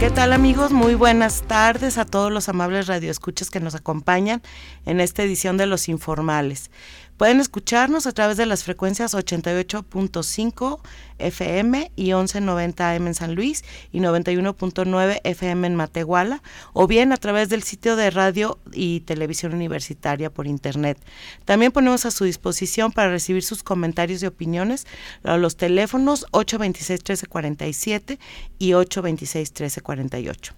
¿Qué tal amigos? Muy buenas tardes a todos los amables radioescuchas que nos acompañan en esta edición de Los Informales. Pueden escucharnos a través de las frecuencias 88.5 FM y 1190 AM en San Luis y 91.9 FM en Matehuala o bien a través del sitio de radio y televisión universitaria por internet. También ponemos a su disposición para recibir sus comentarios y opiniones los teléfonos 826 1347 y 826 1348.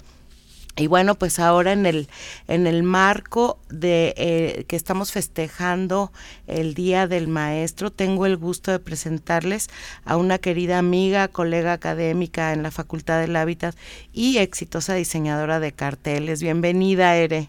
Y bueno, pues ahora en el, en el marco de eh, que estamos festejando el Día del Maestro, tengo el gusto de presentarles a una querida amiga, colega académica en la Facultad del Hábitat y exitosa diseñadora de carteles. Bienvenida, Ere.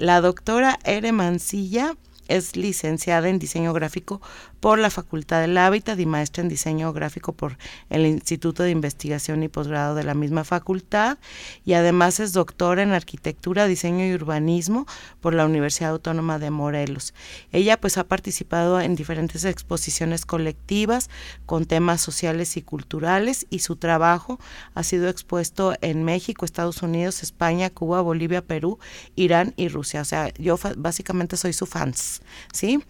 La doctora Ere Mancilla es licenciada en diseño gráfico por la Facultad del Hábitat y maestra en diseño gráfico por el Instituto de Investigación y Posgrado de la misma facultad y además es doctora en arquitectura, diseño y urbanismo por la Universidad Autónoma de Morelos. Ella pues ha participado en diferentes exposiciones colectivas con temas sociales y culturales y su trabajo ha sido expuesto en México, Estados Unidos, España, Cuba, Bolivia, Perú, Irán y Rusia. O sea, yo básicamente soy su fans, ¿sí?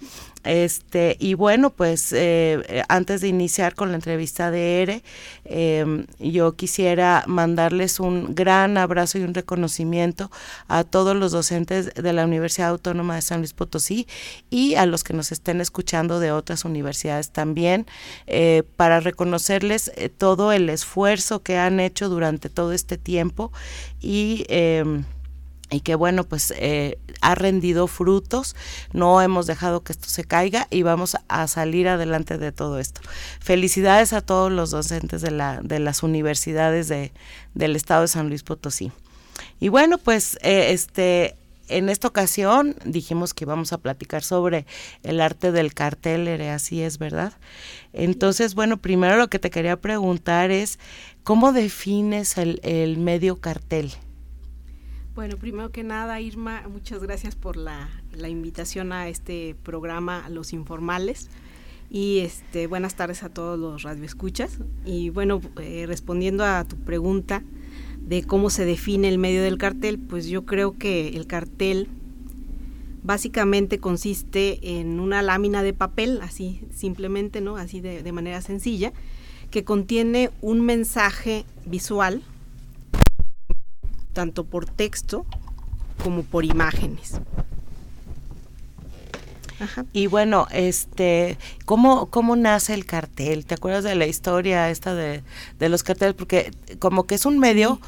Este, y bueno, pues eh, eh, antes de iniciar con la entrevista de ERE, em, yo quisiera mandarles un gran abrazo y un reconocimiento a todos los docentes de la Universidad Autónoma de San Luis Potosí y a los que nos estén escuchando de otras universidades también, eh, para reconocerles todo el esfuerzo que han hecho durante todo este tiempo y em, y que bueno, pues eh, ha rendido frutos, no hemos dejado que esto se caiga y vamos a salir adelante de todo esto. Felicidades a todos los docentes de, la, de las universidades de, del estado de San Luis Potosí. Y bueno, pues eh, este, en esta ocasión dijimos que íbamos a platicar sobre el arte del cartel, así es, ¿verdad? Entonces, bueno, primero lo que te quería preguntar es, ¿cómo defines el, el medio cartel? Bueno, primero que nada, Irma, muchas gracias por la, invitación a este programa Los Informales. Y este, buenas tardes a todos los radioescuchas. Y bueno, eh, respondiendo a tu pregunta de cómo se define el medio del cartel, pues yo creo que el cartel básicamente consiste en una lámina de papel, así simplemente, ¿no? Así de manera sencilla, que contiene un mensaje visual tanto por texto como por imágenes. Y bueno, este, ¿cómo, ¿cómo nace el cartel? ¿Te acuerdas de la historia esta de, los carteles? Porque como que es un medio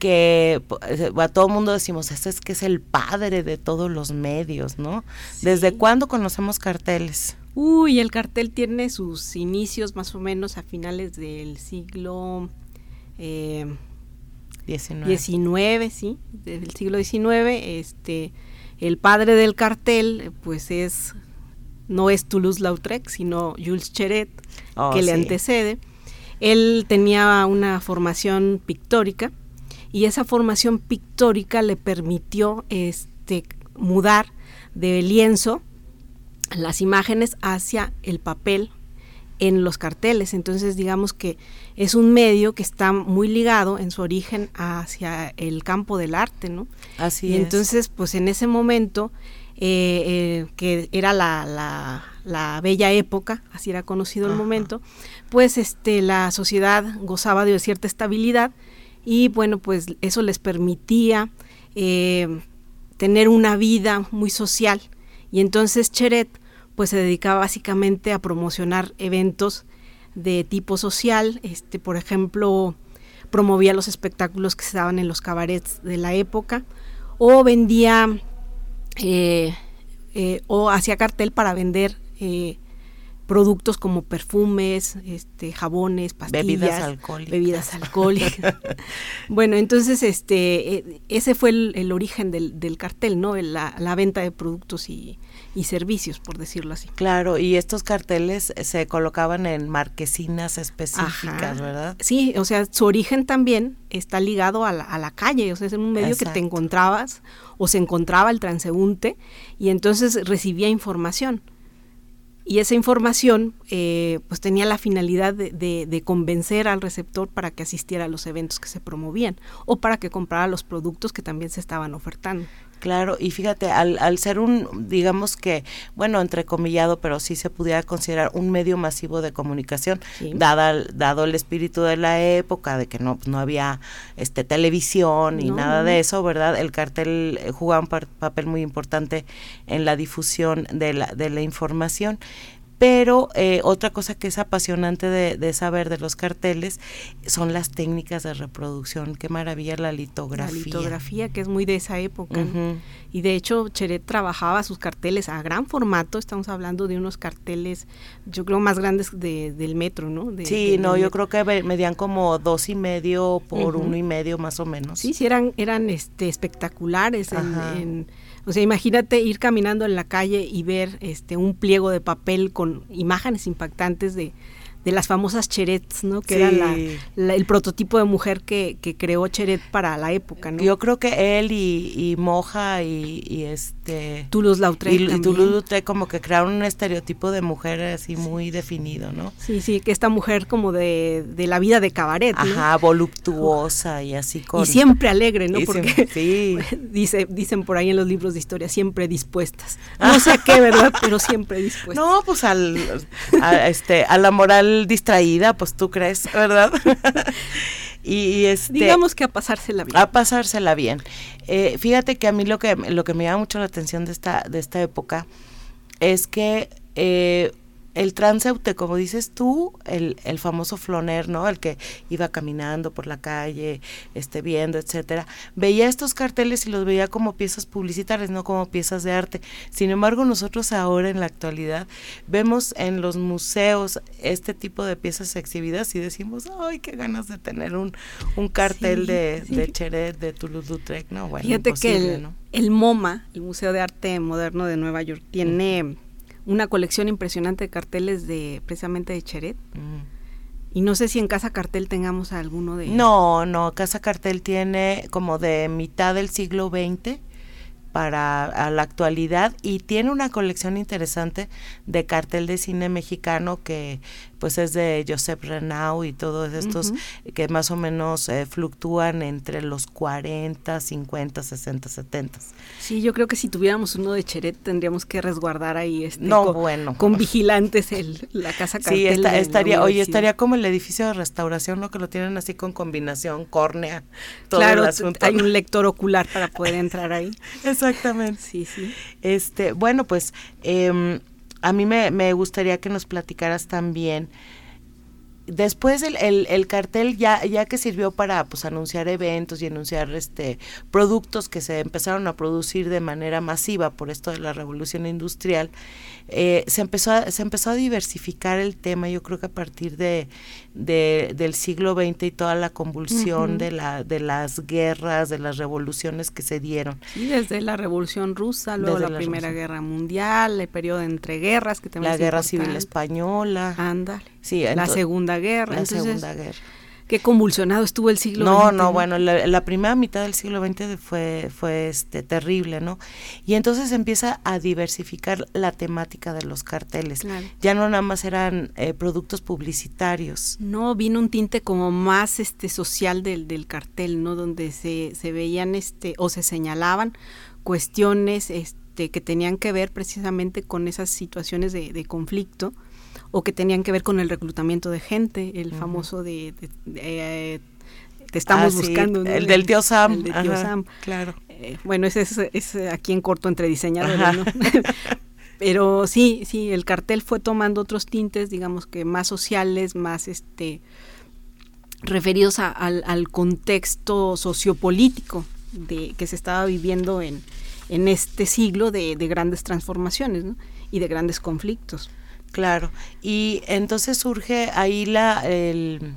que eh, a todo mundo decimos, este es que es el padre de todos los medios, ¿no? ¿Desde cuándo conocemos carteles? Uy, el cartel tiene sus inicios más o menos a finales del siglo eh, 19. sí, del siglo XIX. Este, el padre del cartel, pues es, no es Toulouse-Lautrec, sino Jules Cheret, oh, que le antecede. Él tenía una formación pictórica y esa formación pictórica le permitió este, mudar de lienzo las imágenes hacia el papel en los carteles. Entonces, digamos que es un medio que está muy ligado en su origen hacia el campo del arte, ¿no? Así y entonces, pues en ese momento, eh, eh, que era la, la, bella época, así era conocido el momento, pues este, la sociedad gozaba de cierta estabilidad y bueno, pues eso les permitía eh, tener una vida muy social. Y entonces Cheret, pues se dedicaba básicamente a promocionar eventos de tipo social, este, por ejemplo, promovía los espectáculos que se daban en los cabarets de la época, o vendía eh, eh, o hacía cartel para vender eh, productos como perfumes, este, jabones, pastillas, bebidas alcohólicas. Bebidas alcohólicas. bueno, entonces este, e, ese fue el, origen del, del, cartel, ¿no? La, la, venta de productos y, y, servicios, por decirlo así. Claro, y estos carteles se colocaban en marquesinas específicas, ¿verdad? Sí, o sea, su origen también está ligado a la, a la calle, o sea, es un medio que te encontrabas o se encontraba el transeúnte y entonces recibía información y esa información eh, pues tenía la finalidad de, convencer al receptor para que asistiera a los eventos que se promovían o para que comprara los productos que también se estaban ofertando. Claro, y fíjate, al, al ser un, digamos que, bueno, entrecomillado, pero sí se pudiera considerar un medio masivo de comunicación, dada, dado el espíritu de la época, de que no, no había este televisión y nada de eso, ¿verdad? El cartel eh, jugaba un papel muy importante en la difusión de la, de la información. Pero eh, otra cosa que es apasionante de, saber de los carteles son las técnicas de reproducción. Qué maravilla la litografía. La litografía, que es muy de esa época. Y de hecho, Cheret trabajaba sus carteles a gran formato. Estamos hablando de unos carteles, yo creo, más grandes del metro, ¿no? sí, no, yo creo que medían como dos y medio por uno y medio, más o menos. Sí, sí, eran, eran este, espectaculares en o sea, imagínate ir caminando en la calle y ver este un pliego de papel con imágenes impactantes de, de las famosas Cherets, ¿no? Que era el prototipo de mujer que, que, creó Cheret para la época, ¿no? Yo creo que él y, y Moja y, este... Toulouse-Lautrec Y, Toulouse-Lautrec como que crearon un estereotipo de mujer así muy definido, ¿no? Sí, sí, que esta mujer como de, de la vida de cabaret, Ajá, voluptuosa y así con... Y siempre alegre, ¿no? Porque sí. dice, dicen por ahí en los libros de historia, siempre dispuestas. No sé a qué, ¿verdad? Pero siempre dispuestas. No, pues al, a, este, a la moral distraída, pues tú crees, ¿verdad? y, este, digamos que a pasársela bien. A pasársela bien. Eh, fíjate que a mí lo que lo que me llama mucho la atención de esta de esta época es que eh, el transeúnte, como dices tú, el, el famoso floner, ¿no? El que iba caminando por la calle, este, viendo, etcétera, veía estos carteles y los veía como piezas publicitarias, no como piezas de arte. Sin embargo, nosotros ahora en la actualidad vemos en los museos este tipo de piezas exhibidas y decimos, ay, qué ganas de tener un, un cartel de, de Cheret, de Toulouse-Lautrec, ¿no? Bueno, Fíjate que el, el MoMA, el Museo de Arte Moderno de Nueva York, tiene una colección impresionante de carteles de precisamente de Cheret. Mm. Y no sé si en Casa Cartel tengamos alguno de... No, no, Casa Cartel tiene como de mitad del siglo XX para la actualidad y tiene una colección interesante de cartel de cine mexicano que pues es de Josep Renau y todos estos que más o menos eh, fluctúan entre los 40, 50, 60, 70. Sí, yo creo que si tuviéramos uno de Cheret tendríamos que resguardar ahí este no, con, bueno. con vigilantes el, la casa cartel. Sí, estaría, oye, estaría como el edificio de restauración, ¿no? Que lo tienen así con combinación córnea, todo claro, el asunto. hay un lector ocular para poder entrar ahí. Exactamente. Sí, sí. Este, bueno, pues eh, a mí me, me gustaría que nos platicaras también después el, el, cartel ya, ya que sirvió para pues anunciar eventos y anunciar este productos que se empezaron a producir de manera masiva por esto de la revolución industrial, eh, se, empezó a, se empezó a diversificar el tema, yo creo que a partir de, del siglo XX y toda la convulsión de, la, de las guerras, de las revoluciones que se dieron. Sí, desde la Revolución Rusa, luego la, Primera Guerra Mundial, el periodo entre guerras que también La Guerra Civil Española. Ándale. Sí, la Segunda Guerra. La Segunda Guerra qué convulsionado estuvo el siglo no, XX. No, no, bueno, la, primera mitad del siglo XX fue, fue este, terrible, ¿no? Y entonces empieza a diversificar la temática de los carteles. Ya no nada más eran eh, productos publicitarios. No, vino un tinte como más este social del, del cartel, ¿no? Donde se, se veían este, o se señalaban cuestiones este, que tenían que ver precisamente con esas situaciones de, de conflicto o que tenían que ver con el reclutamiento de gente, el famoso de, eh, te estamos ah, buscando. El, del tío Sam. El del tío Sam. Claro. Eh, bueno, ese es, aquí en corto entre diseñadores, ¿no? Pero sí, sí, el cartel fue tomando otros tintes, digamos que más sociales, más este referidos al, contexto sociopolítico de que se estaba viviendo en, en este siglo de, de grandes transformaciones ¿no? y de grandes conflictos. Claro, y entonces surge ahí la, el,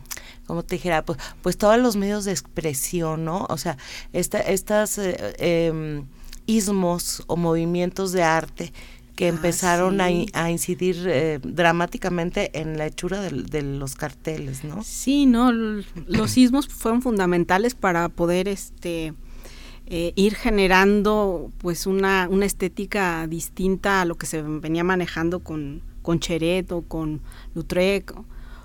como te dijera, pues, pues todos los medios de expresión, ¿no? O sea, esta, estas eh, em, ismos o movimientos de arte que ah, empezaron a, incidir eh, dramáticamente en la hechura de, los carteles, ¿no? Sí, no, los sismos fueron fundamentales para poder este eh, ir generando pues una, una estética distinta a lo que se venía manejando con, con Cheret o con Lautrec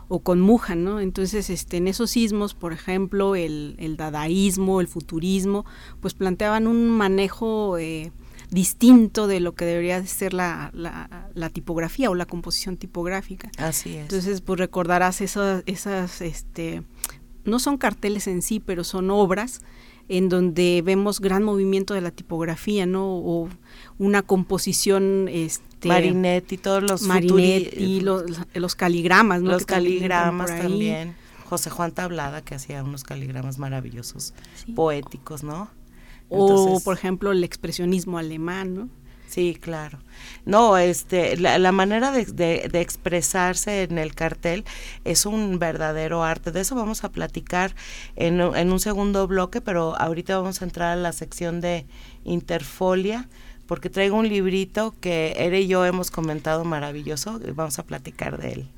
o, con Mujan, ¿no? Entonces, este, en esos sismos, por ejemplo, el, el dadaísmo, el futurismo, pues planteaban un manejo eh, distinto de lo que debería ser la, la, tipografía o la composición tipográfica. Así es. Entonces, pues recordarás esas, esas este, no son carteles en sí, pero son obras en donde vemos gran movimiento de la tipografía, ¿no? O una composición este Marinetti, todos los Marinetti, los, los, caligramas, ¿no? Los caligramas también. José Juan Tablada que hacía unos caligramas maravillosos, poéticos, ¿no? o por ejemplo el expresionismo alemán, ¿no? Sí, claro. No, este, la, manera de, expresarse en el cartel es un verdadero arte. De eso vamos a platicar en, en un segundo bloque, pero ahorita vamos a entrar a la sección de Interfolia porque traigo un librito que Ere y yo hemos comentado maravilloso y vamos a platicar de él.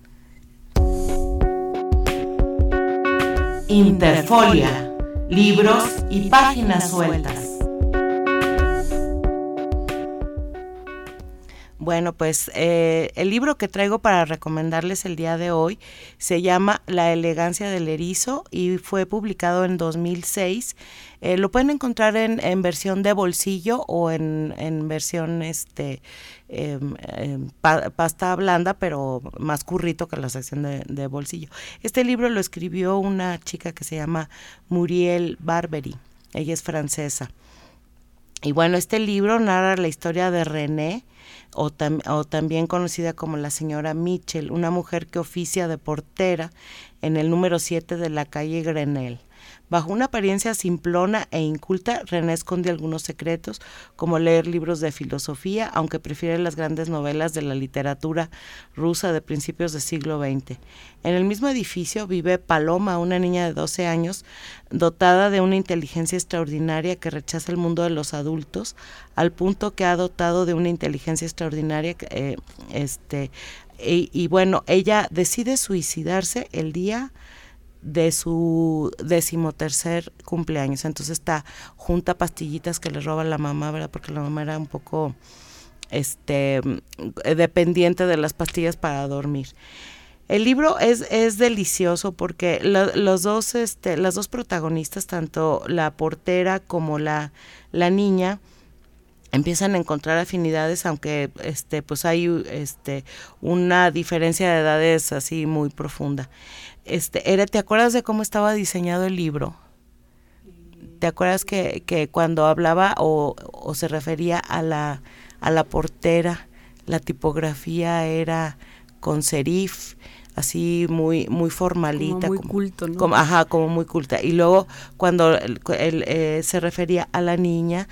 Interfolia, libros y páginas sueltas. Bueno, pues eh, el libro que traigo para recomendarles el día de hoy se llama La elegancia del erizo y fue publicado en 2006. Eh, lo pueden encontrar en, versión de bolsillo o en, en versión este em, em, pasta blanda, pero más currito que la sección de, de, bolsillo. Este libro lo escribió una chica que se llama Muriel Barbery. Ella es francesa. Y bueno, este libro narra la historia de René, o, también conocida como la señora Mitchell, una mujer que oficia de portera en el número 7 de la calle Grenelle. Bajo una apariencia simplona e inculta, René esconde algunos secretos, como leer libros de filosofía, aunque prefiere las grandes novelas de la literatura rusa de principios del siglo XX. En el mismo edificio vive Paloma, una niña de 12 años, dotada de una inteligencia extraordinaria que rechaza el mundo de los adultos, al punto que ha dotado de una inteligencia extraordinaria eh, este, y bueno, ella decide suicidarse el día de su decimotercer cumpleaños. Entonces está junta pastillitas que le roba la mamá, ¿verdad? Porque la mamá era un poco este dependiente de las pastillas para dormir. El libro es, es delicioso porque los dos, este, las dos protagonistas, tanto la portera como la, la niña, empiezan a encontrar afinidades, aunque este, pues hay este, una diferencia de edades así muy profunda. Este, era, ¿te acuerdas de cómo estaba diseñado el libro? ¿Te acuerdas que, que cuando hablaba o, o, se refería a la, a la portera, la tipografía era con serif, así muy muy formalita. Como muy culto, ¿no? Como, ajá, como muy culta. Y luego cuando él, eh, se refería a la niña,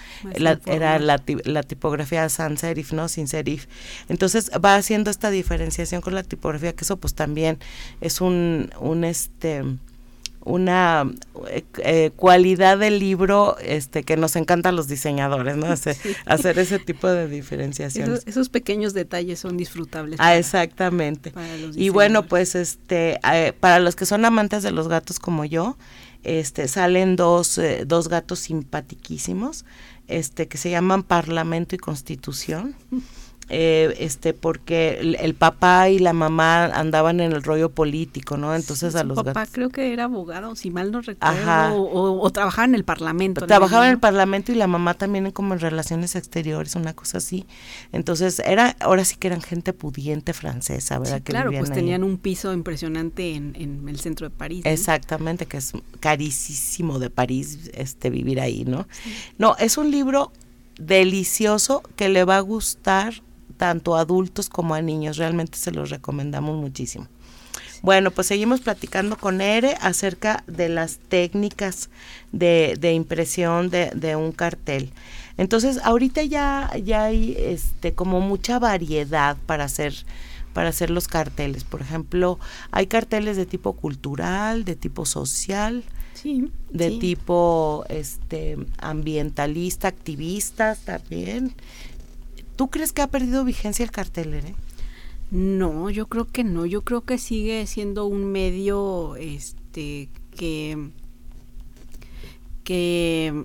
era la, la, tipografía sans serif, ¿no? Sin serif. Entonces va haciendo esta diferenciación con la tipografía, que eso pues también es un, un este una eh, eh, cualidad del libro este que nos encanta a los diseñadores, ¿no? Hacer, hacer ese tipo de diferenciaciones. Esos, pequeños detalles son disfrutables. ah, exactamente. y bueno, pues este eh, para los que son amantes de los gatos como yo, este salen dos, dos gatos simpatiquísimos, este que se llaman Parlamento y Constitución. eh, este porque el, papá y la mamá andaban en el rollo político, ¿no? Entonces a los papá creo que era abogado, si mal no recuerdo, o, trabajaba en el parlamento. Trabajaba en el parlamento y la mamá también como en relaciones exteriores, una cosa así. Entonces era, ahora sí que eran gente pudiente francesa, ¿verdad? que claro, pues tenían un piso impresionante en, en el centro de París. Exactamente, que es carísimo de París este vivir ahí, ¿no? No, es un libro delicioso que le va a gustar tanto a adultos como a niños. Realmente se los recomendamos muchísimo. Bueno, pues seguimos platicando con Ere acerca de las técnicas de, de impresión de, de, un cartel. Entonces, ahorita ya, ya hay este, como mucha variedad para hacer para hacer los carteles. Por ejemplo, hay carteles de tipo cultural, de tipo social, de tipo este ambientalista, activistas también. ¿Tú crees que ha perdido vigencia el cartel, eh? No, yo creo que no. Yo creo que sigue siendo un medio este que que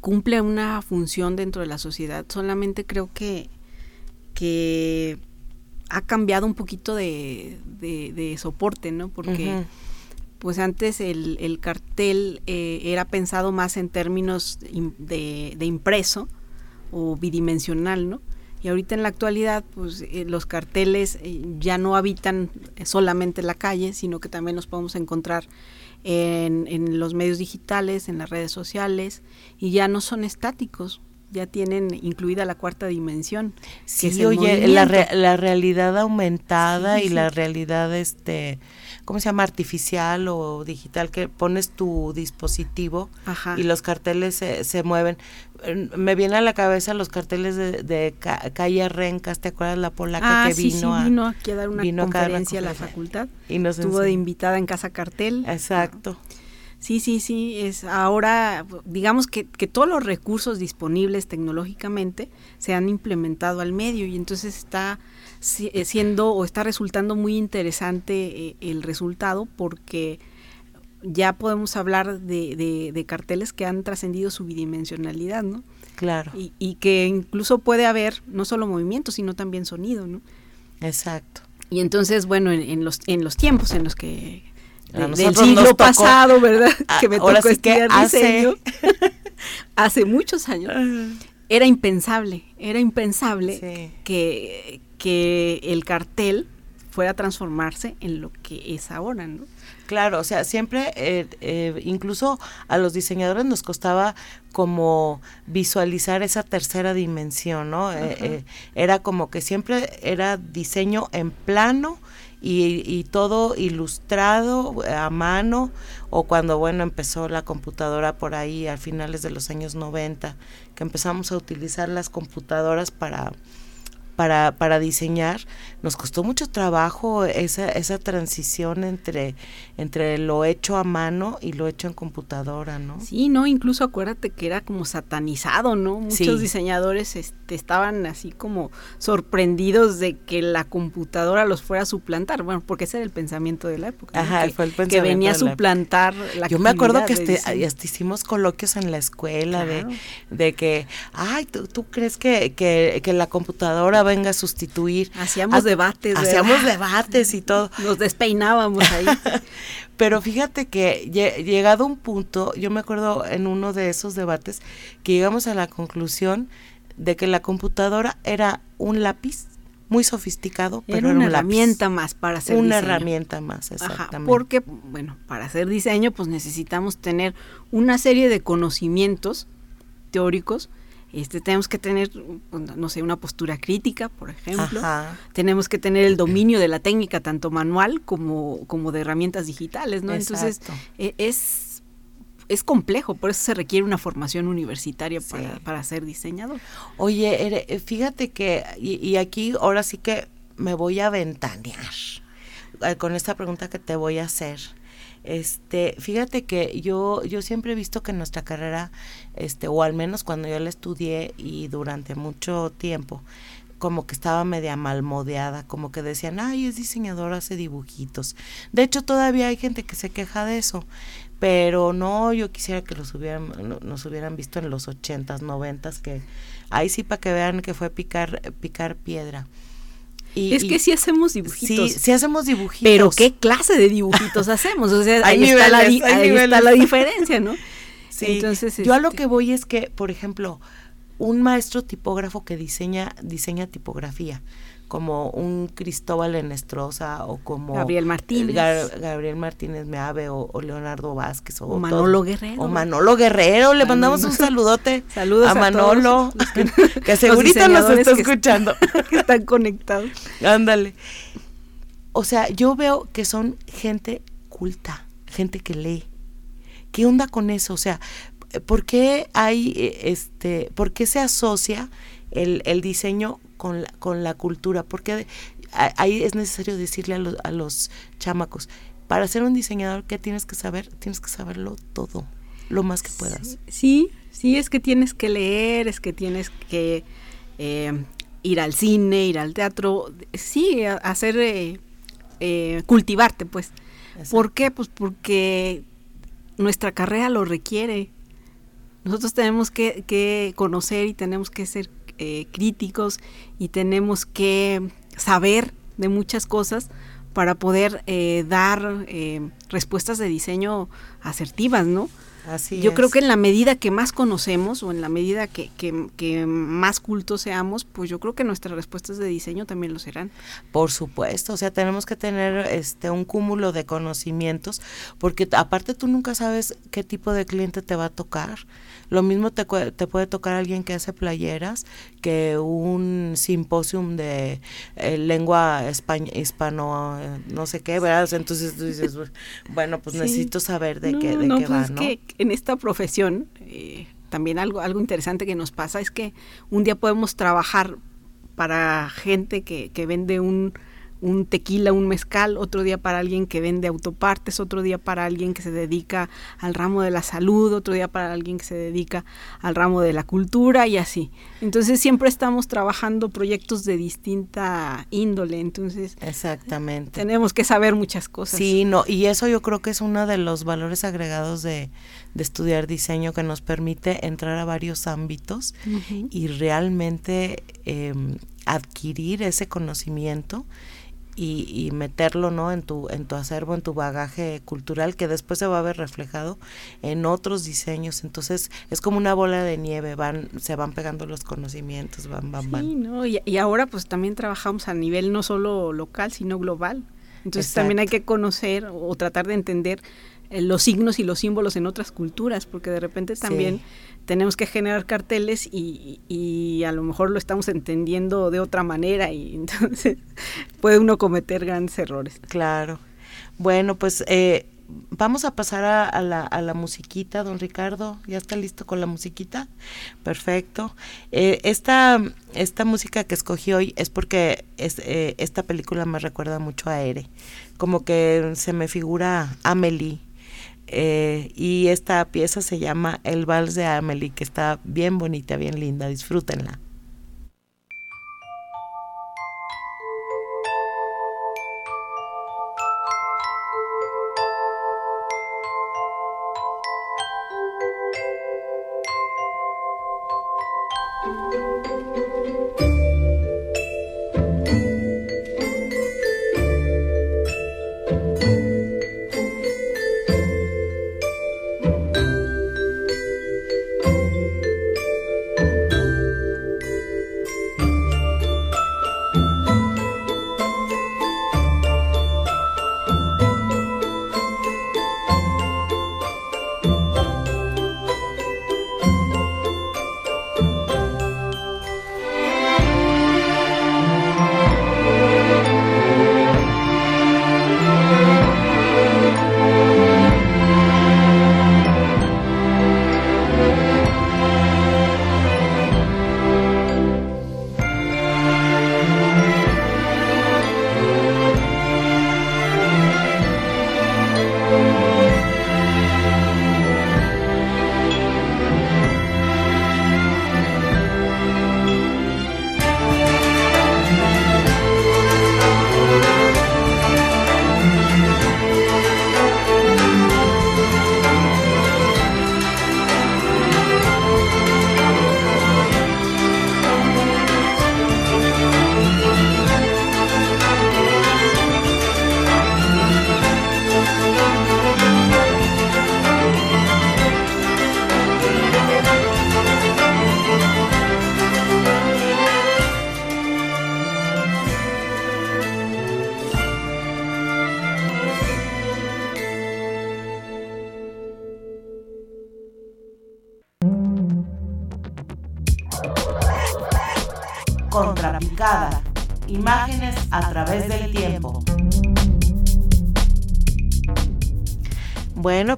cumple una función dentro de la sociedad. Solamente creo que que ha cambiado un poquito de, de, soporte, ¿no? Porque pues antes el, el cartel eh, era pensado más en términos de, de, impreso o bidimensional, ¿no? Y ahorita en la actualidad, pues eh, los carteles eh, ya no habitan solamente la calle, sino que también los podemos encontrar en, en, los medios digitales, en las redes sociales, y ya no son estáticos, ya tienen incluida la cuarta dimensión. Sí, oye, la, la, realidad aumentada y la realidad, este, ¿cómo se llama? Artificial o digital, que pones tu dispositivo y los carteles se, se, mueven. Me viene a la cabeza los carteles de, de Calle Rencas, ¿te acuerdas la polaca ah, que vino, a, vino aquí a dar una conferencia a, la facultad? Y nos Estuvo de invitada en Casa Cartel. Exacto. Sí, sí, sí, es ahora, digamos que, que, todos los recursos disponibles tecnológicamente se han implementado al medio y entonces está siendo o está resultando muy interesante eh, el resultado porque ya podemos hablar de, de, carteles que han trascendido su bidimensionalidad, ¿no? Claro. Y, y, que incluso puede haber no solo movimiento, sino también sonido, ¿no? Exacto. Y entonces, bueno, en, en los, en los tiempos en los que del siglo pasado, ¿verdad? que me tocó estudiar diseño hace muchos años. Era impensable, era impensable que, que el cartel fuera a transformarse en lo que es ahora, ¿no? Claro, o sea, siempre, eh, eh, incluso a los diseñadores nos costaba como visualizar esa tercera dimensión, ¿no? Eh, era como que siempre era diseño en plano y, todo ilustrado a mano o cuando bueno empezó la computadora por ahí a finales de los años 90 que empezamos a utilizar las computadoras para para, para diseñar, nos costó mucho trabajo esa, esa transición entre, entre lo hecho a mano y lo hecho en computadora, ¿no? Sí, no, incluso acuérdate que era como satanizado, ¿no? Muchos diseñadores este, estaban así como sorprendidos de que la computadora los fuera a suplantar, bueno, porque ese era el pensamiento de la época. Ajá, fue el pensamiento. Que venía a suplantar la Yo me acuerdo que hasta hicimos coloquios en la escuela de, de que, ay, ¿tú, tú crees que, que, que la computadora venga a sustituir. Hacíamos debates. Hacíamos debates y todo. Nos despeinábamos ahí. Pero fíjate que llegado un punto, yo me acuerdo en uno de esos debates que llegamos a la conclusión de que la computadora era un lápiz muy sofisticado, pero era una herramienta más para hacer una herramienta más, exactamente. porque, bueno, para hacer diseño, pues necesitamos tener una serie de conocimientos teóricos este, tenemos que tener, no sé, una postura crítica, por ejemplo. Tenemos que tener el dominio de la técnica, tanto manual como, como de herramientas digitales, ¿no? Entonces, e, es, es complejo, por eso se requiere una formación universitaria para, para, ser diseñador. Oye, fíjate que, y, y aquí ahora sí que me voy a ventanear eh, con esta pregunta que te voy a hacer. Este, fíjate que yo, yo siempre he visto que nuestra carrera, este, o al menos cuando yo la estudié y durante mucho tiempo, como que estaba media malmodeada, como que decían, ay, es diseñadora, hace dibujitos. De hecho, todavía hay gente que se queja de eso, pero no, yo quisiera que los hubieran, nos hubieran visto en los ochentas, noventas, que ahí sí para que vean que fue picar, picar piedra es que sí hacemos dibujitos. Sí, sí hacemos dibujitos. Pero ¿qué clase de dibujitos hacemos? O sea, ahí, está, la, está la diferencia, ¿no? Sí, Entonces, yo a lo este que voy es que, por ejemplo, un maestro tipógrafo que diseña, diseña tipografía, como un Cristóbal Enestrosa o como Gabriel Martínez, Gabriel Martínez Meave o, o, Leonardo Vázquez o, Manolo Guerrero. O Manolo Guerrero, le mandamos un saludote Saludos a Manolo, que, que segurito nos está escuchando. Que están conectados. Ándale. O sea, yo veo que son gente culta, gente que lee. ¿Qué onda con eso? O sea, ¿por qué hay este, por qué se asocia el, el diseño con la, con la cultura, porque ahí es necesario decirle a, a los chamacos, para ser un diseñador, ¿qué tienes que saber? Tienes que saberlo todo, lo más que puedas. Sí, sí, es que tienes que leer, es que tienes que eh, ir al cine, ir al teatro, sí, hacer, eh, eh, cultivarte, pues. ¿Por qué? Pues porque nuestra carrera lo requiere. Nosotros tenemos que, que conocer y tenemos que ser críticos y tenemos que saber de muchas cosas para poder eh, dar eh, respuestas de diseño asertivas, ¿no? Así Yo creo que en la medida que más conocemos o en la medida que, que, más cultos seamos, pues yo creo que nuestras respuestas de diseño también lo serán. Por supuesto, o sea, tenemos que tener este un cúmulo de conocimientos, porque aparte tú nunca sabes qué tipo de cliente te va a tocar. Lo mismo te, te puede tocar alguien que hace playeras que un simposium de eh, lengua hispano, eh, no sé qué, ¿verdad? Entonces tú dices, bueno, pues necesito saber de qué, de qué pues va, ¿no? Que en esta profesión, eh, también algo, algo interesante que nos pasa es que un día podemos trabajar para gente que, que vende un un tequila, un mezcal, otro día para alguien que vende autopartes, otro día para alguien que se dedica al ramo de la salud, otro día para alguien que se dedica al ramo de la cultura y así. Entonces siempre estamos trabajando proyectos de distinta índole, entonces exactamente. Tenemos que saber muchas cosas. Sí, no, y eso yo creo que es uno de los valores agregados de, de estudiar diseño que nos permite entrar a varios ámbitos y realmente em, adquirir ese conocimiento y, meterlo no en tu en tu acervo en tu bagaje cultural que después se va a ver reflejado en otros diseños. Entonces es como una bola de nieve van se van pegando los conocimientos van van van. ¿no? y, y ahora pues también trabajamos a nivel no solo local sino global. Entonces también hay que conocer o tratar de entender los signos y los símbolos en otras culturas, porque de repente también tenemos que generar carteles y, y, a lo mejor lo estamos entendiendo de otra manera y entonces puede uno cometer grandes errores. Claro. Bueno, pues eh, vamos a pasar a, la, a, la, musiquita, don Ricardo. ¿Ya está listo con la musiquita? Perfecto. Eh, esta, esta música que escogí hoy es porque es, eh, esta película me recuerda mucho a Ere. Como que se me figura Amelie eh, y esta pieza se llama El Vals de Amelie, que está bien bonita, bien linda, disfrútenla.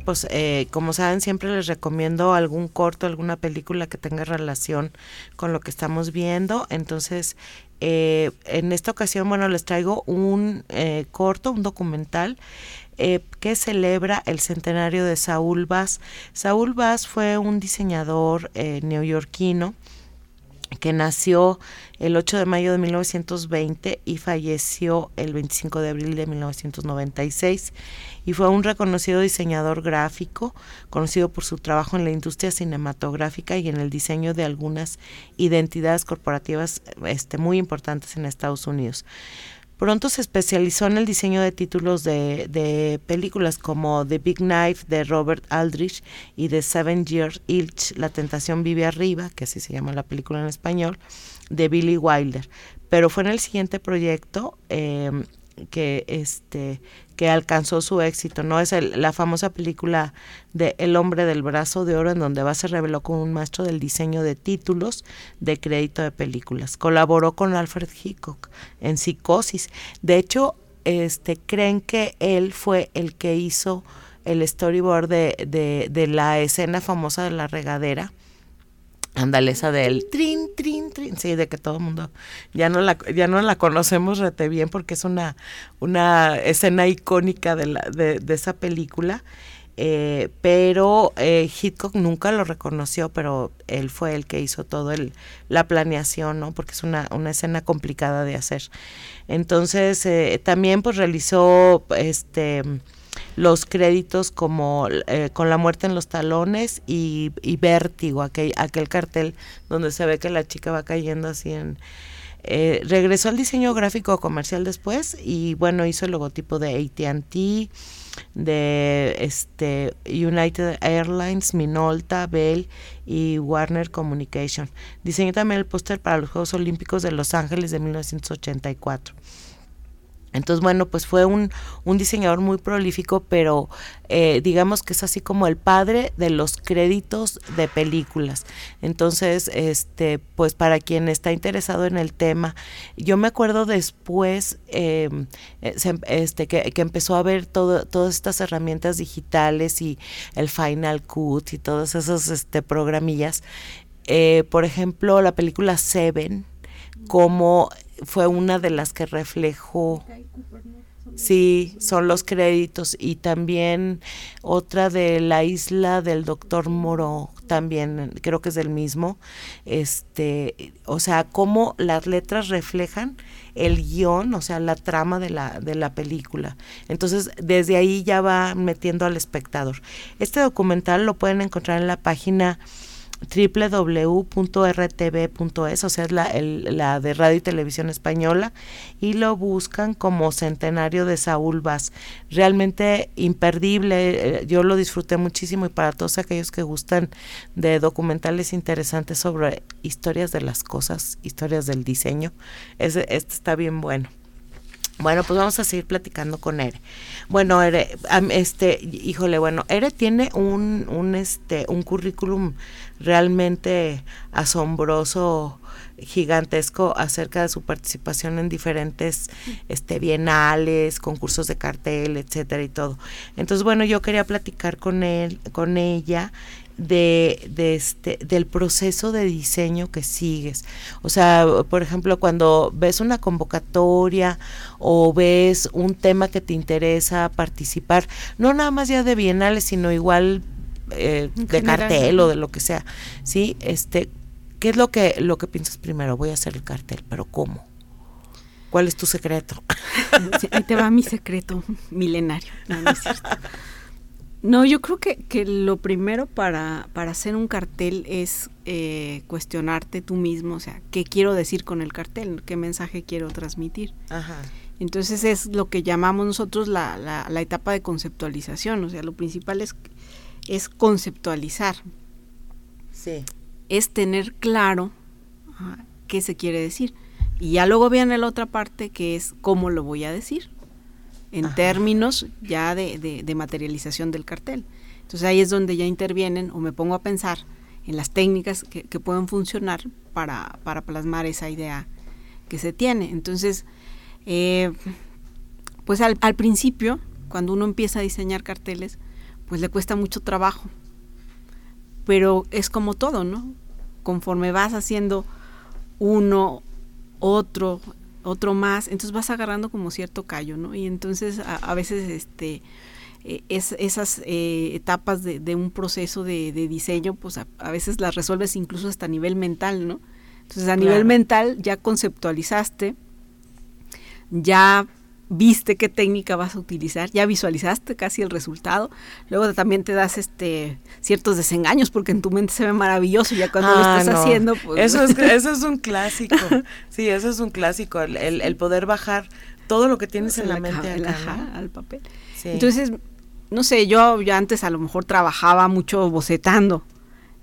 Pues eh, como saben, siempre les recomiendo algún corto, alguna película que tenga relación con lo que estamos viendo. Entonces, eh, en esta ocasión, bueno, les traigo un eh, corto, un documental que celebra el centenario de Saúl Bass. Saúl Bass fue un diseñador neoyorquino que nació el 8 de mayo de 1920 y falleció el 25 de abril de 1996 y fue un reconocido diseñador gráfico, conocido por su trabajo en la industria cinematográfica y en el diseño de algunas identidades corporativas este, muy importantes en Estados Unidos. Pronto se especializó en el diseño de títulos de, películas como The Big Knife de Robert Aldrich y The Seven Years Itch, La Tentación Vive Arriba, que así se llama la película en español, de Billy Wilder. Pero fue en el siguiente proyecto eh, que este que alcanzó su éxito, ¿no? Es la famosa película de El hombre del brazo de oro en donde va se reveló como un maestro del diseño de títulos de crédito de películas. Colaboró con Alfred Hitchcock en Psicosis. De hecho, este creen que él fue el que hizo el storyboard de, de la escena famosa de la regadera Andaleza del trin, trin, trin, sí, de que todo el mundo ya no la, ya no la conocemos rete bien porque es una, una escena icónica de, la, de, esa película, eh, pero eh, Hitchcock nunca lo reconoció, pero él fue el que hizo todo el, la planeación, ¿no? Porque es una, una escena complicada de hacer. Entonces, eh, también pues realizó este los créditos como eh, con la muerte en los talones y, vértigo, aquel, aquel cartel donde se ve que la chica va cayendo así en... Eh, regresó al diseño gráfico comercial después y bueno, hizo el logotipo de ATT, de este United Airlines, Minolta, Bell y Warner Communication. Diseñó también el póster para los Juegos Olímpicos de Los Ángeles de 1984. Entonces, bueno, pues fue un, un diseñador muy prolífico, pero eh, digamos que es así como el padre de los créditos de películas. Entonces, este, pues para quien está interesado en el tema, yo me acuerdo después em, eh, este, que, que, empezó a ver todo, todas estas herramientas digitales y el Final Cut y todas esas este, programillas. Eh, por ejemplo, la película Seven, como fue una de las que reflejó. Sí, son los créditos y también otra de la isla del doctor Moro, también creo que es del mismo. Este, o sea, cómo las letras reflejan el guion, o sea, la trama de la, de la película. Entonces, desde ahí ya va metiendo al espectador. Este documental lo pueden encontrar en la página www.rtv.es, o sea, es la, la de Radio y Televisión Española, y lo buscan como Centenario de Saúl Vaz. Realmente imperdible, eh, yo lo disfruté muchísimo y para todos aquellos que gustan de documentales interesantes sobre historias de las cosas, historias del diseño, este está bien bueno. Bueno, pues vamos a seguir platicando con Ere. Bueno, Ere, este, híjole, bueno, Ere tiene un, un, este, un currículum realmente asombroso, gigantesco acerca de su participación en diferentes este, bienales, concursos de cartel, etcétera y todo. Entonces, bueno, yo quería platicar con él, con ella de, de, este, del proceso de diseño que sigues. O sea, por ejemplo, cuando ves una convocatoria o ves un tema que te interesa participar, no nada más ya de bienales, sino igual eh, de cartel o de lo que sea, ¿sí? Este, ¿Qué es lo que, lo que piensas primero? Voy a hacer el cartel, pero ¿cómo? ¿Cuál es tu secreto? ahí te va mi secreto milenario. No, no es cierto. No, yo creo que, que lo primero para, para, hacer un cartel es eh, cuestionarte tú mismo, o sea, ¿qué quiero decir con el cartel? ¿Qué mensaje quiero transmitir? Ajá. Entonces es lo que llamamos nosotros la, la, la, etapa de conceptualización, o sea, lo principal es, es conceptualizar. Sí. Es tener claro qué se quiere decir. Y ya luego viene la otra parte que es cómo lo voy a decir en términos ya de, de, materialización del cartel. Entonces ahí es donde ya intervienen o me pongo a pensar en las técnicas que, que pueden funcionar para, para, plasmar esa idea que se tiene. Entonces, eh, pues al, al, principio, cuando uno empieza a diseñar carteles, pues le cuesta mucho trabajo. Pero es como todo, ¿no? Conforme vas haciendo uno, otro, otro más, entonces vas agarrando como cierto callo, ¿no? Y entonces a, veces este e, es, esas eh, etapas de, un proceso de, diseño, pues a, veces las resuelves incluso hasta a nivel mental, ¿no? Entonces a nivel mental ya conceptualizaste, ya viste qué técnica vas a utilizar, ya visualizaste casi el resultado, luego también te das este ciertos desengaños porque en tu mente se ve maravilloso ya cuando lo ah, estás haciendo. Pues. Eso, es, eso es un clásico, sí, eso es un clásico, el, poder bajar todo lo que tienes en la, mente al papel. Entonces, no sé, yo ya antes a lo mejor trabajaba mucho bocetando,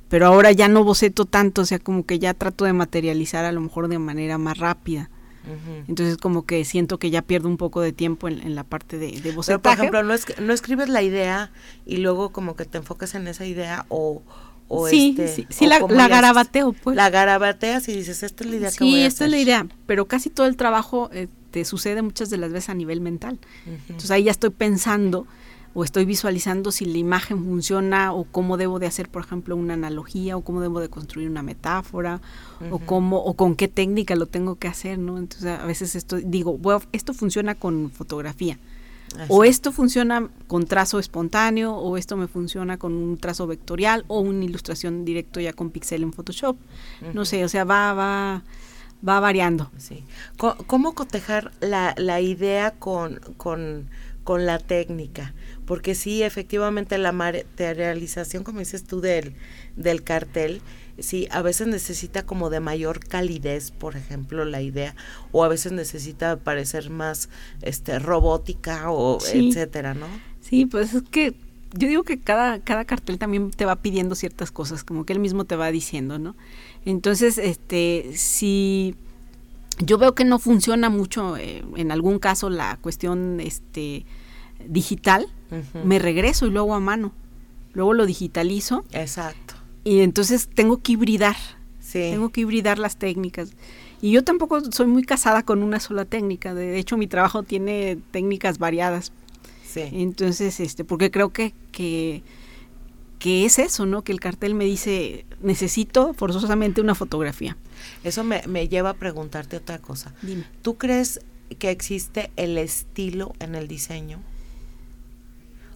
pero ahora ya no boceto tanto, o sea, como que ya trato de materializar a lo mejor de manera más rápida. Entonces como que siento que ya pierdo un poco de tiempo en, la parte de, de bocetaje. por ejemplo, no, es, no escribes la idea y luego como que te enfocas en esa idea o... o sí, este, sí, la, garabateo, pues. La garabateas y dices, esta es la idea que voy a esta es la idea, pero casi todo el trabajo eh, te sucede muchas de las veces a nivel mental. Entonces ahí ya estoy pensando o estoy visualizando si la imagen funciona o cómo debo de hacer, por ejemplo, una analogía o cómo debo de construir una metáfora o cómo o con qué técnica lo tengo que hacer, ¿no? Entonces a veces esto digo, esto funciona con fotografía. O esto funciona con trazo espontáneo, o esto me funciona con un trazo vectorial, o una ilustración directo ya con pixel en Photoshop. No sé, o sea, va, va, va variando. Sí. ¿Cómo cotejar la, la idea con, con, con la técnica? Porque sí, efectivamente la materialización, como dices tú, del, del cartel, sí, a veces necesita como de mayor calidez, por ejemplo, la idea, o a veces necesita parecer más este robótica o etcétera, ¿no? Sí, pues es que yo digo que cada, cada cartel también te va pidiendo ciertas cosas, como que él mismo te va diciendo, ¿no? Entonces, este, si yo veo que no funciona mucho eh, en algún caso la cuestión este digital, me regreso y luego a mano. Luego lo digitalizo. Exacto. Y entonces tengo que hibridar. Tengo que hibridar las técnicas. Y yo tampoco soy muy casada con una sola técnica. De hecho, mi trabajo tiene técnicas variadas. Sí. Entonces, este, porque creo que, que, que es eso, ¿no? Que el cartel me dice, necesito forzosamente una fotografía. Eso me, me lleva a preguntarte otra cosa. Dime. ¿Tú crees que existe el estilo en el diseño?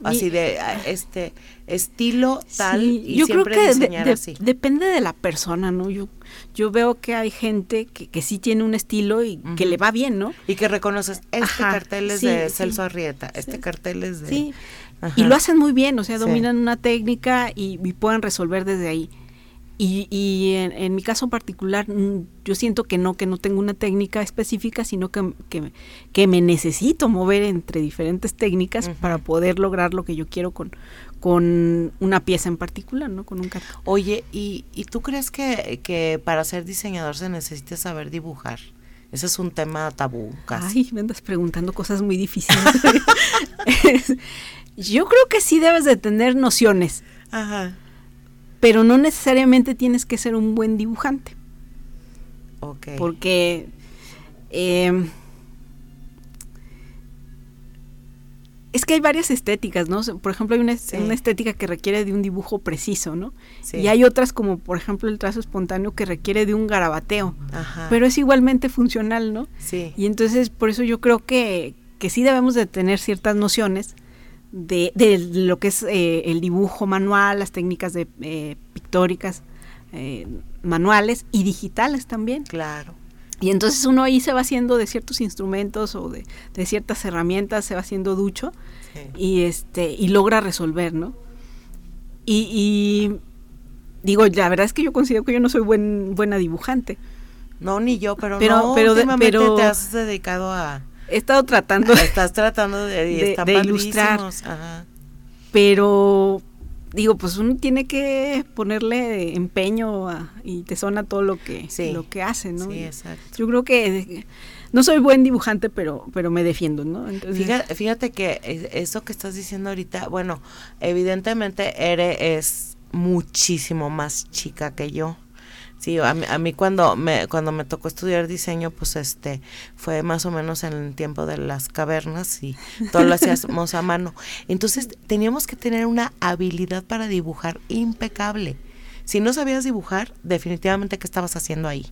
Así de este estilo tal y yo siempre creo que diseñar así. Depende de la persona, ¿no? Yo yo veo que hay gente que, que sí tiene un estilo y que le va bien, ¿no? Y que reconoces, este cartel es de Celso Arrieta, este cartel es de... Sí, y lo hacen muy bien, o sea, dominan una técnica y, y pueden resolver desde ahí. Y, y en, mi caso particular, mm, yo siento que no, que no tengo una técnica específica, sino que, que, me necesito mover entre diferentes técnicas para poder lograr lo que yo quiero con, con una pieza en particular, ¿no? Con un cartón. Oye, ¿y, ¿y tú crees que, que para ser diseñador se necesita saber dibujar? Ese es un tema tabú casi. Ay, me andas preguntando cosas muy difíciles. yo creo que sí debes de tener nociones. Ajá pero no necesariamente tienes que ser un buen dibujante. Ok. Porque em, es que hay varias estéticas, ¿no? Por ejemplo, hay una, estética que requiere de un dibujo preciso, ¿no? Y hay otras como, por ejemplo, el trazo espontáneo que requiere de un garabateo, Ajá. pero es igualmente funcional, ¿no? Sí. Y entonces, por eso yo creo que, que sí debemos de tener ciertas nociones de, de lo que es eh, el dibujo manual, las técnicas de eh, pictóricas eh, manuales y digitales también. Claro. Y entonces uno ahí se va haciendo de ciertos instrumentos o de, ciertas herramientas, se va haciendo ducho y este y logra resolver, ¿no? Y, digo, la verdad es que yo considero que yo no soy buen, buena dibujante. No, ni yo, pero, pero no, pero, últimamente te has dedicado a he estado tratando. Estás tratando de, ilustrar. Pero digo, pues uno tiene que ponerle empeño y te suena todo lo que, lo que hace, ¿no? Sí, exacto. Yo creo que no soy buen dibujante, pero, pero me defiendo, ¿no? fíjate, fíjate, que eso que estás diciendo ahorita, bueno, evidentemente Ere es muchísimo más chica que yo. Sí, a mí, a mí, cuando me cuando me tocó estudiar diseño, pues este fue más o menos en el tiempo de las cavernas y todo lo hacíamos a mano. Entonces teníamos que tener una habilidad para dibujar impecable. Si no sabías dibujar, definitivamente qué estabas haciendo ahí.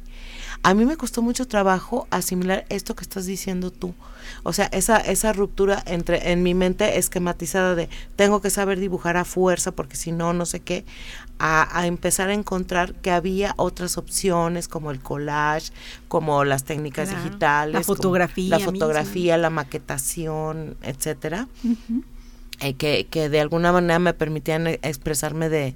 A mí me costó mucho trabajo asimilar esto que estás diciendo tú. O sea, esa, esa ruptura entre en mi mente esquematizada de tengo que saber dibujar a fuerza porque si no, no sé qué, a, empezar a encontrar que había otras opciones como el collage, como las técnicas digitales, la fotografía, la fotografía, la maquetación, etcétera, eh, que, que de alguna manera me permitían expresarme de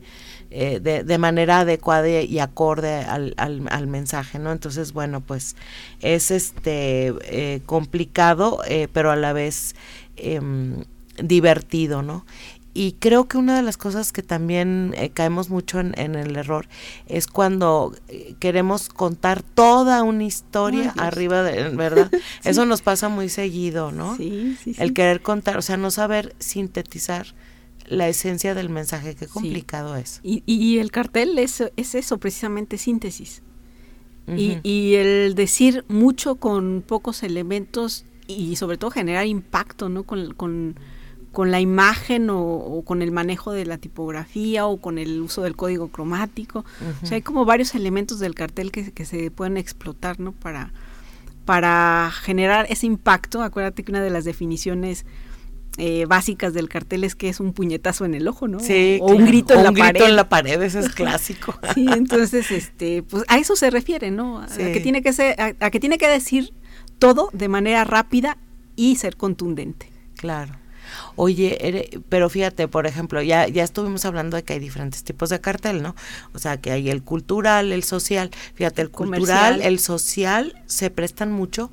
eh, de, de, manera adecuada y acorde al, al, mensaje, ¿no? Entonces, bueno, pues es este eh, complicado, eh, pero a la vez em, divertido, ¿no? Y creo que una de las cosas que también caemos mucho en, el error es cuando queremos contar toda una historia arriba de, ¿verdad? Eso nos pasa muy seguido, ¿no? Sí, sí, El querer contar, o sea, no saber sintetizar la esencia del mensaje, qué complicado es. Y, y, el cartel es, es eso, precisamente síntesis. y, y, el decir mucho con pocos elementos y sobre todo generar impacto, ¿no? Con, con, con la imagen o, con el manejo de la tipografía o con el uso del código cromático. O sea, hay como varios elementos del cartel que, que se pueden explotar, ¿no? Para, para generar ese impacto. Acuérdate que una de las definiciones eh, básicas del cartel es que es un puñetazo en el ojo, ¿no? Sí, o un grito en la pared. Un grito en la pared, eso es clásico. sí, entonces, este, pues a eso se refiere, ¿no? A, que tiene que ser, a, que tiene que decir todo de manera rápida y ser contundente. Claro. Oye, pero fíjate, por ejemplo, ya, ya estuvimos hablando de que hay diferentes tipos de cartel, ¿no? O sea, que hay el cultural, el social. Fíjate, el cultural, el social se prestan mucho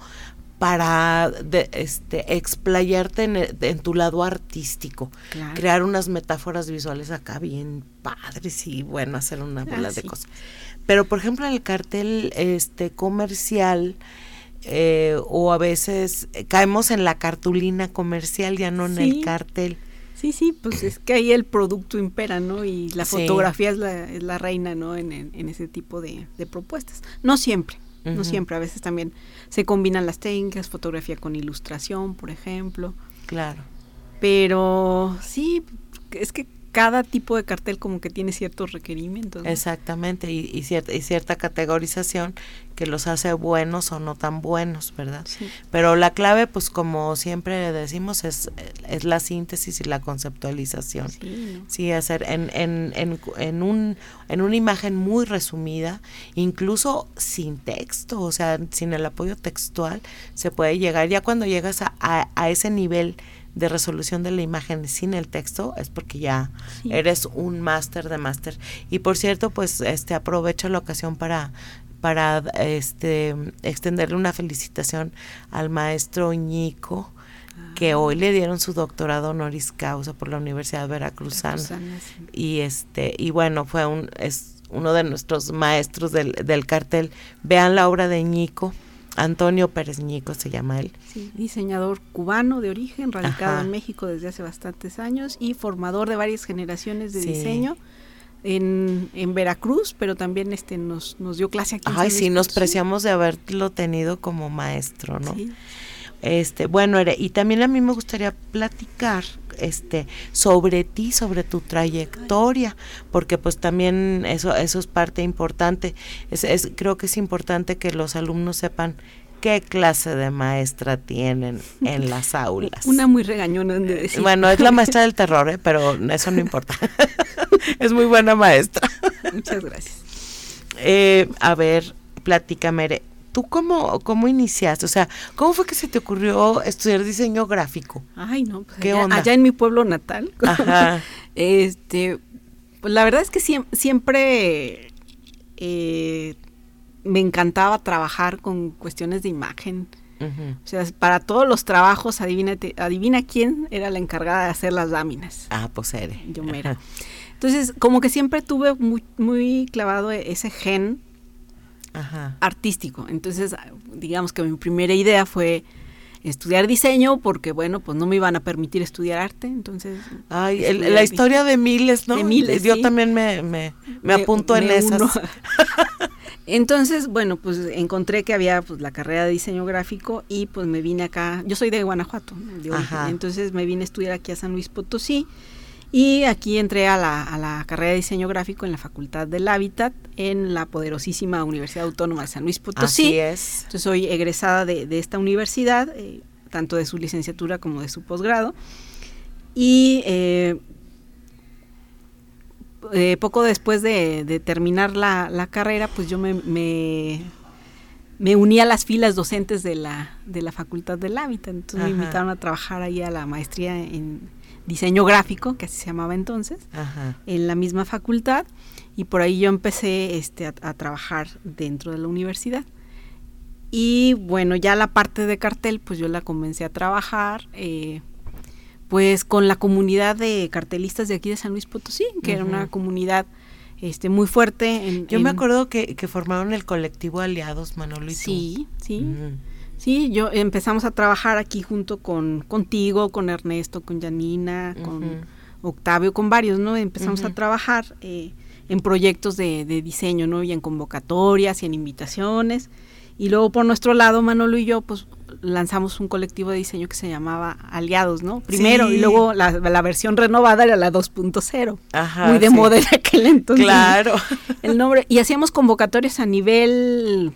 para de, este, explayarte en, tu lado artístico, crear unas metáforas visuales acá bien padres y bueno, hacer una bola ah, de cosas. Pero por ejemplo en el cartel este comercial eh, o a veces caemos en la cartulina comercial, ya no en el cartel. Sí, sí, pues es que ahí el producto impera, ¿no? Y la fotografía es, la, es, la, reina, ¿no? En, en, ese tipo de, de propuestas. No siempre, no siempre, a veces también se combinan las técnicas, fotografía con ilustración, por ejemplo. Claro. Pero sí, es que cada tipo de cartel como que tiene ciertos requerimientos. Exactamente, y, cierta, y cierta categorización que los hace buenos o no tan buenos, ¿verdad? Pero la clave, pues como siempre decimos, es, es la síntesis y la conceptualización. Sí, hacer en, en, en, en, un, en una imagen muy resumida, incluso sin texto, o sea, sin el apoyo textual, se puede llegar, ya cuando llegas a, a, a ese nivel de resolución de la imagen sin el texto es porque ya eres un máster de máster. Y por cierto, pues este aprovecho la ocasión para para este extenderle una felicitación al maestro Ñico que ah. hoy le dieron su doctorado honoris causa por la Universidad Veracruzana, y este y bueno fue un es uno de nuestros maestros del, del cartel. Vean la obra de Ñico Antonio Pérez Ñico se llama él. Sí, diseñador cubano de origen, radicado en México desde hace bastantes años y formador de varias generaciones de diseño. En, en, Veracruz, pero también este nos, nos dio clase aquí. Ay, sí, nos preciamos de haberlo tenido como maestro, ¿no? Sí. Este, bueno, y también a mí me gustaría platicar este sobre ti, sobre tu trayectoria, porque pues también eso eso es parte importante. Es, es, creo que es importante que los alumnos sepan qué clase de maestra tienen en las aulas. Una muy regañona de decir. Bueno, es la maestra del terror, ¿eh? pero eso no importa. es muy buena maestra. Muchas gracias. Eh, a ver, platícame, ¿Tú cómo, cómo iniciaste? O sea, ¿cómo fue que se te ocurrió estudiar diseño gráfico? Ay, no, pues ¿Qué allá, onda? allá en mi pueblo natal. Ajá. este, pues la verdad es que siempre, eh, me encantaba trabajar con cuestiones de imagen. O sea, para todos los trabajos, adivina quién era la encargada de hacer las láminas. Ah, pues eres. Yo mera. Entonces, como que siempre tuve muy, muy clavado ese gen artístico. Entonces, digamos que mi primera idea fue estudiar diseño porque bueno pues no me iban a permitir estudiar arte entonces ay la historia de miles no de miles yo también me, me, me apunto en esas. Entonces, bueno, pues encontré que había pues, la carrera de diseño gráfico y pues me vine acá, yo soy de Guanajuato, entonces me vine a estudiar aquí a San Luis Potosí y aquí entré a la, a la, carrera de diseño gráfico en la Facultad del Hábitat en la poderosísima Universidad Autónoma de San Luis Potosí. Así es. Entonces soy egresada de, de esta universidad, eh, tanto de su licenciatura como de su posgrado. Y eh, eh, poco después de, terminar la, carrera, pues yo me, me, uní a las filas docentes de la, de la Facultad del Hábitat. Entonces me invitaron a trabajar ahí a la maestría en diseño gráfico, que así se llamaba entonces, en la misma facultad. Y por ahí yo empecé este, a, trabajar dentro de la universidad. Y bueno, ya la parte de cartel, pues yo la comencé a trabajar. Eh, pues con la comunidad de cartelistas de aquí de San Luis Potosí, que era una comunidad este muy fuerte. yo me acuerdo que, formaron el colectivo Aliados, Manolo y Sí, sí. Sí, yo empezamos a trabajar aquí junto con contigo, con Ernesto, con Janina, con Octavio, con varios, ¿no? Empezamos a trabajar eh, en proyectos de, de, diseño, ¿no? Y en convocatorias y en invitaciones. Y luego por nuestro lado, Manolo y yo, pues lanzamos un colectivo de diseño que se llamaba Aliados, ¿no? Primero, y luego la, versión renovada era la 2.0. Muy de moda en aquel entonces. Claro. El nombre. Y hacíamos convocatorias a nivel,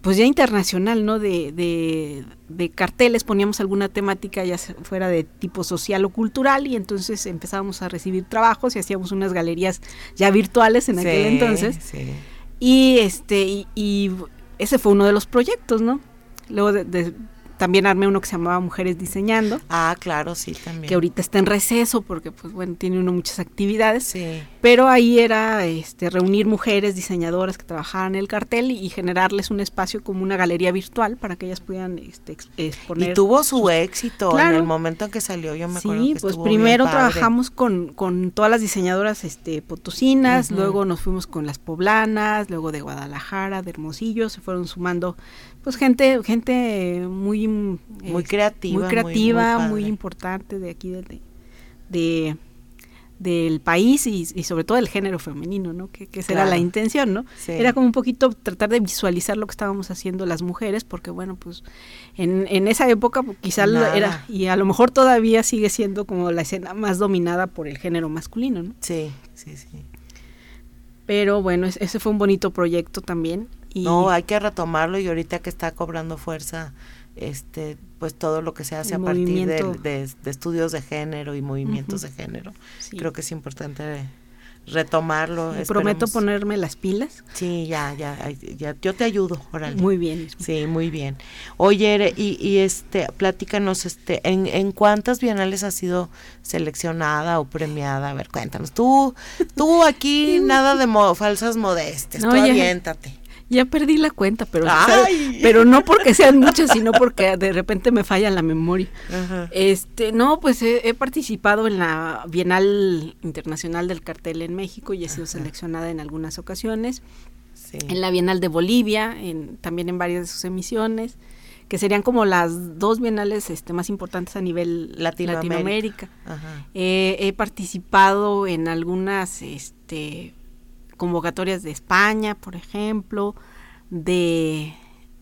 pues ya internacional, ¿no? De, de, de carteles, poníamos alguna temática ya fuera de tipo social o cultural, y entonces empezábamos a recibir trabajos y hacíamos unas galerías ya virtuales en aquel entonces. Sí. Y este, y ese fue uno de los proyectos, ¿no? Luego de, también armé uno que se llamaba Mujeres Diseñando. Ah, claro, sí, también. Que ahorita está en receso porque, pues bueno, tiene uno muchas actividades. Sí. Pero ahí era este, reunir mujeres diseñadoras que trabajaban en el cartel y, generarles un espacio como una galería virtual para que ellas pudieran este, exponer. Y tuvo su éxito en el momento en que salió, yo me acuerdo. Sí, pues primero trabajamos con, con todas las diseñadoras este, potosinas, luego nos fuimos con las poblanas, luego de Guadalajara, de Hermosillo, se fueron sumando pues gente gente muy muy este, creativa muy creativa muy, importante de aquí de, del país y, sobre todo del género femenino no que, que era la intención no era como un poquito tratar de visualizar lo que estábamos haciendo las mujeres porque bueno pues en, en esa época pues, quizá era y a lo mejor todavía sigue siendo como la escena más dominada por el género masculino no sí sí sí. Pero bueno ese fue un bonito proyecto también no, hay que retomarlo y ahorita que está cobrando fuerza, este, pues todo lo que se hace a partir de, estudios de género y movimientos de género. Creo que es importante retomarlo. prometo ponerme las pilas. Sí, ya, ya, ya, yo te ayudo, Muy bien. Sí, muy bien. Oye, y, y este, platícanos, este, ¿en, ¿en cuántas bienales has sido seleccionada o premiada? A ver, cuéntanos. Tú, tú aquí nada de falsas modestas, tú aviéntate. Ya perdí la cuenta, pero, pero no porque sean muchas, sino porque de repente me falla la memoria. Este, no, pues he, participado en la Bienal Internacional del Cartel en México y he sido seleccionada en algunas ocasiones. En la Bienal de Bolivia, en, también en varias de sus emisiones, que serían como las dos bienales este, más importantes a nivel Latinoamérica. he participado en algunas este, convocatorias de España, por ejemplo, de,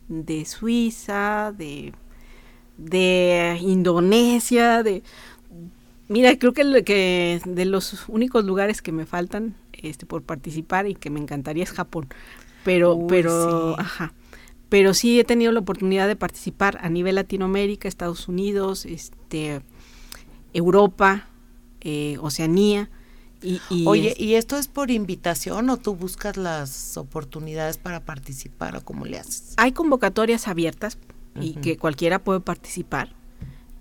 de Suiza, de, de Indonesia, de... Mira, creo que, que de los únicos lugares que me faltan este, por participar y que me encantaría es Japón. Pero, pero, ajá. Pero sí he tenido la oportunidad de participar a nivel Latinoamérica, Estados Unidos, este, Europa, eh, Oceanía. Oye, ¿y esto es por invitación o tú buscas las oportunidades para participar o cómo le haces? Hay convocatorias abiertas y que cualquiera puede participar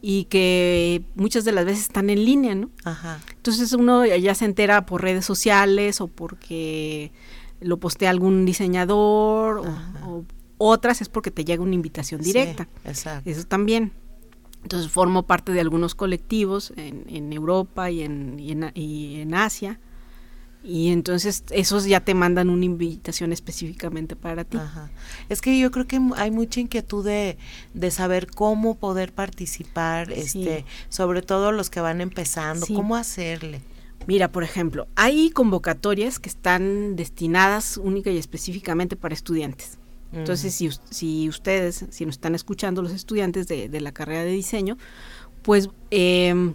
y que muchas de las veces están en línea, ¿no? Ajá. Entonces uno ya se entera por redes sociales o porque lo postea algún diseñador o, otras es porque te llega una invitación directa. exacto. Eso también. Entonces formo parte de algunos colectivos en, en Europa y en, y en, Asia. Y entonces esos ya te mandan una invitación específicamente para ti. Es que yo creo que hay mucha inquietud de, de saber cómo poder participar, este, sobre todo los que van empezando, cómo hacerle. Mira, por ejemplo, hay convocatorias que están destinadas única y específicamente para estudiantes. Entonces, si, si, ustedes, si nos están escuchando los estudiantes de, la carrera de diseño, pues em,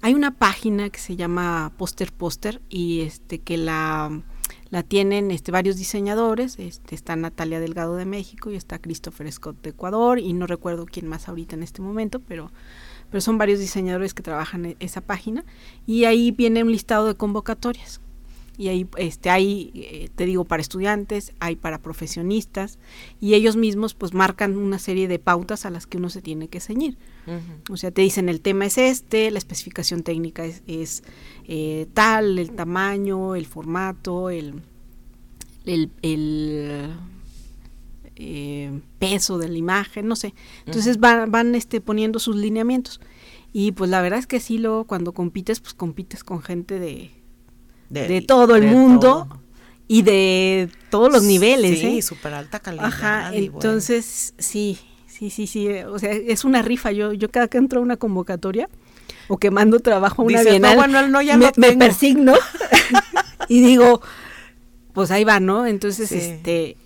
hay una página que se llama Poster Poster y este que la, la tienen este, varios diseñadores. Este, está Natalia Delgado de México y está Christopher Scott de Ecuador y no recuerdo quién más ahorita en este momento, pero pero son varios diseñadores que trabajan en esa página y ahí viene un listado de convocatorias. Y ahí este, hay, eh, te digo, para estudiantes, hay para profesionistas y ellos mismos pues marcan una serie de pautas a las que uno se tiene que ceñir. O sea, te dicen el tema es este, la especificación técnica es, eh, tal, el tamaño, el formato, el, el, el eh, peso de la imagen, no sé. Entonces van, van este, poniendo sus lineamientos. Y pues la verdad es que sí, luego cuando compites, pues compites con gente de, de, todo el mundo y de todos los niveles. Sí, ¿eh? súper alta calidad. Ajá, entonces sí, sí, sí, sí. O sea, es una rifa. Yo, yo cada que entro a una convocatoria o que mando trabajo a una bienal, me, persigno y digo, pues ahí va, ¿no? Entonces, este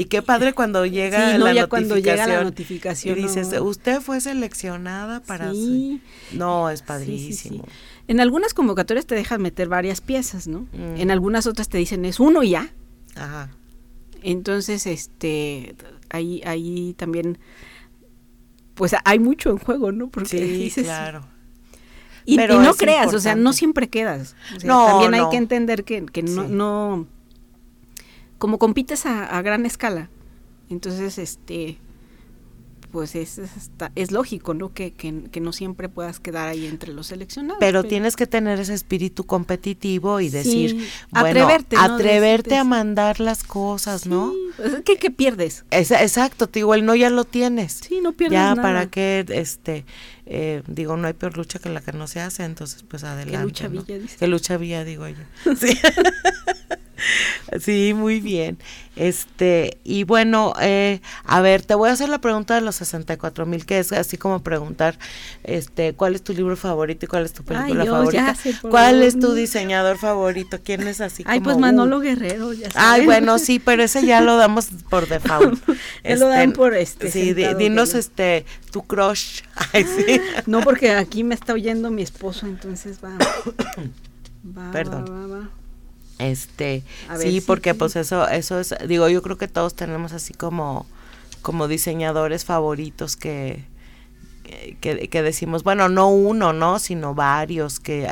y qué padre cuando llega, la, ya cuando llega la notificación. Y dices, usted fue seleccionada para... Sí. No, es padrísimo. En algunas convocatorias te dejan meter varias piezas, ¿no? Mm. En algunas otras te dicen, es uno y ya. Ajá. Entonces, este, ahí, ahí también, pues hay mucho en juego, ¿no? Porque sí, dices, claro. Y, no creas, o sea, no siempre quedas. no, también hay que entender que, que no, no como compites a, gran escala, entonces este pues es, es, lógico, ¿no? Que, que, no siempre puedas quedar ahí entre los seleccionados. Pero, tienes que tener ese espíritu competitivo y decir, bueno, atreverte, atreverte a mandar las cosas, ¿no? Pues, ¿Qué, ¿Qué, pierdes? exacto, te digo, el no ya lo tienes. Sí, no pierdes ya para qué, este, eh, digo, no hay peor lucha que la que no se hace, entonces pues adelante. Que lucha villa, dice. Que lucha villa, digo yo. Sí. Sí, muy bien. Este, y bueno, eh, a ver, te voy a hacer la pregunta de los 64 mil, que es así como preguntar, este, ¿cuál es tu libro favorito y cuál es tu película favorita? ¿Cuál es tu diseñador favorito? ¿Quién es así Ay, pues Manolo Guerrero, ya sabes. Ay, bueno, sí, pero ese ya lo damos por default. lo dan este, por este. Sí, dinos este, tu crush. Ay, sí. No, porque aquí me está oyendo mi esposo, entonces va. va Perdón. Va, va, este, sí, porque pues eso, eso es, digo, yo creo que todos tenemos así como, como diseñadores favoritos que, que, decimos, bueno, no uno, ¿no? Sino varios que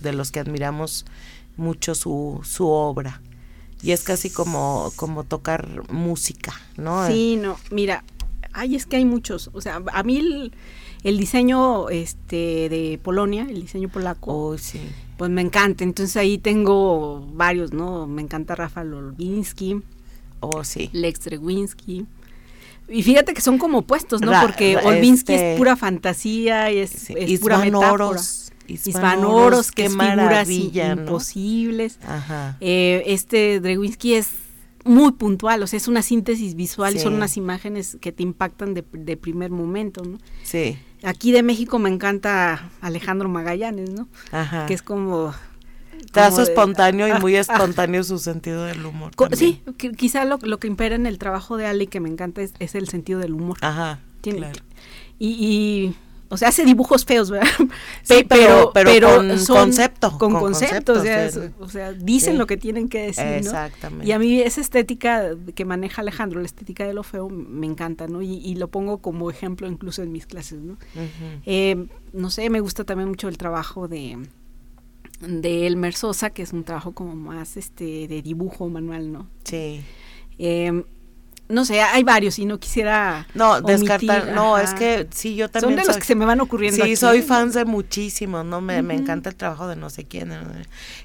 de los que admiramos mucho su, su obra. Y es casi como, como tocar música, ¿no? Sí, no, mira, ay, es que hay muchos, o sea, a mí el, diseño este de Polonia, el diseño polaco, oh, sí pues me encanta. Entonces ahí tengo varios, ¿no? Me encanta Rafael Olbinski. Oh, sí. Lex Drewinski. Y fíjate que son como opuestos, ¿no? Porque Olbinski es este, pura fantasía y es, pura metáfora. Hispanoros, que es figuras imposibles. Ajá. Eh, este Drewinski es muy puntual, o sea, es una síntesis visual y son unas imágenes que te impactan de, de primer momento, ¿no? Sí. Aquí de México me encanta Alejandro Magallanes, ¿no? Ajá. Que es como... Trazo espontáneo y muy espontáneo su sentido del humor. Sí, quizá lo, lo, que impera en el trabajo de Ali que me encanta es, el sentido del humor. Ajá. Tiene, y o sea, hace dibujos feos, ¿verdad? Sí, pero, pero, con concepto. Con, concepto, o, sea, dicen lo que tienen que decir, Exactamente. Y a mí esa estética que maneja Alejandro, la estética de lo feo, me encanta, ¿no? Y, lo pongo como ejemplo incluso en mis clases, ¿no? Eh, no sé, me gusta también mucho el trabajo de de Elmer Sosa, que es un trabajo como más este de dibujo manual, ¿no? Sí. Eh, no sé, hay varios y no quisiera no descartar no es que sí yo también son de los que se me van ocurriendo sí soy fan de muchísimos no me, me, encanta el trabajo de no sé quién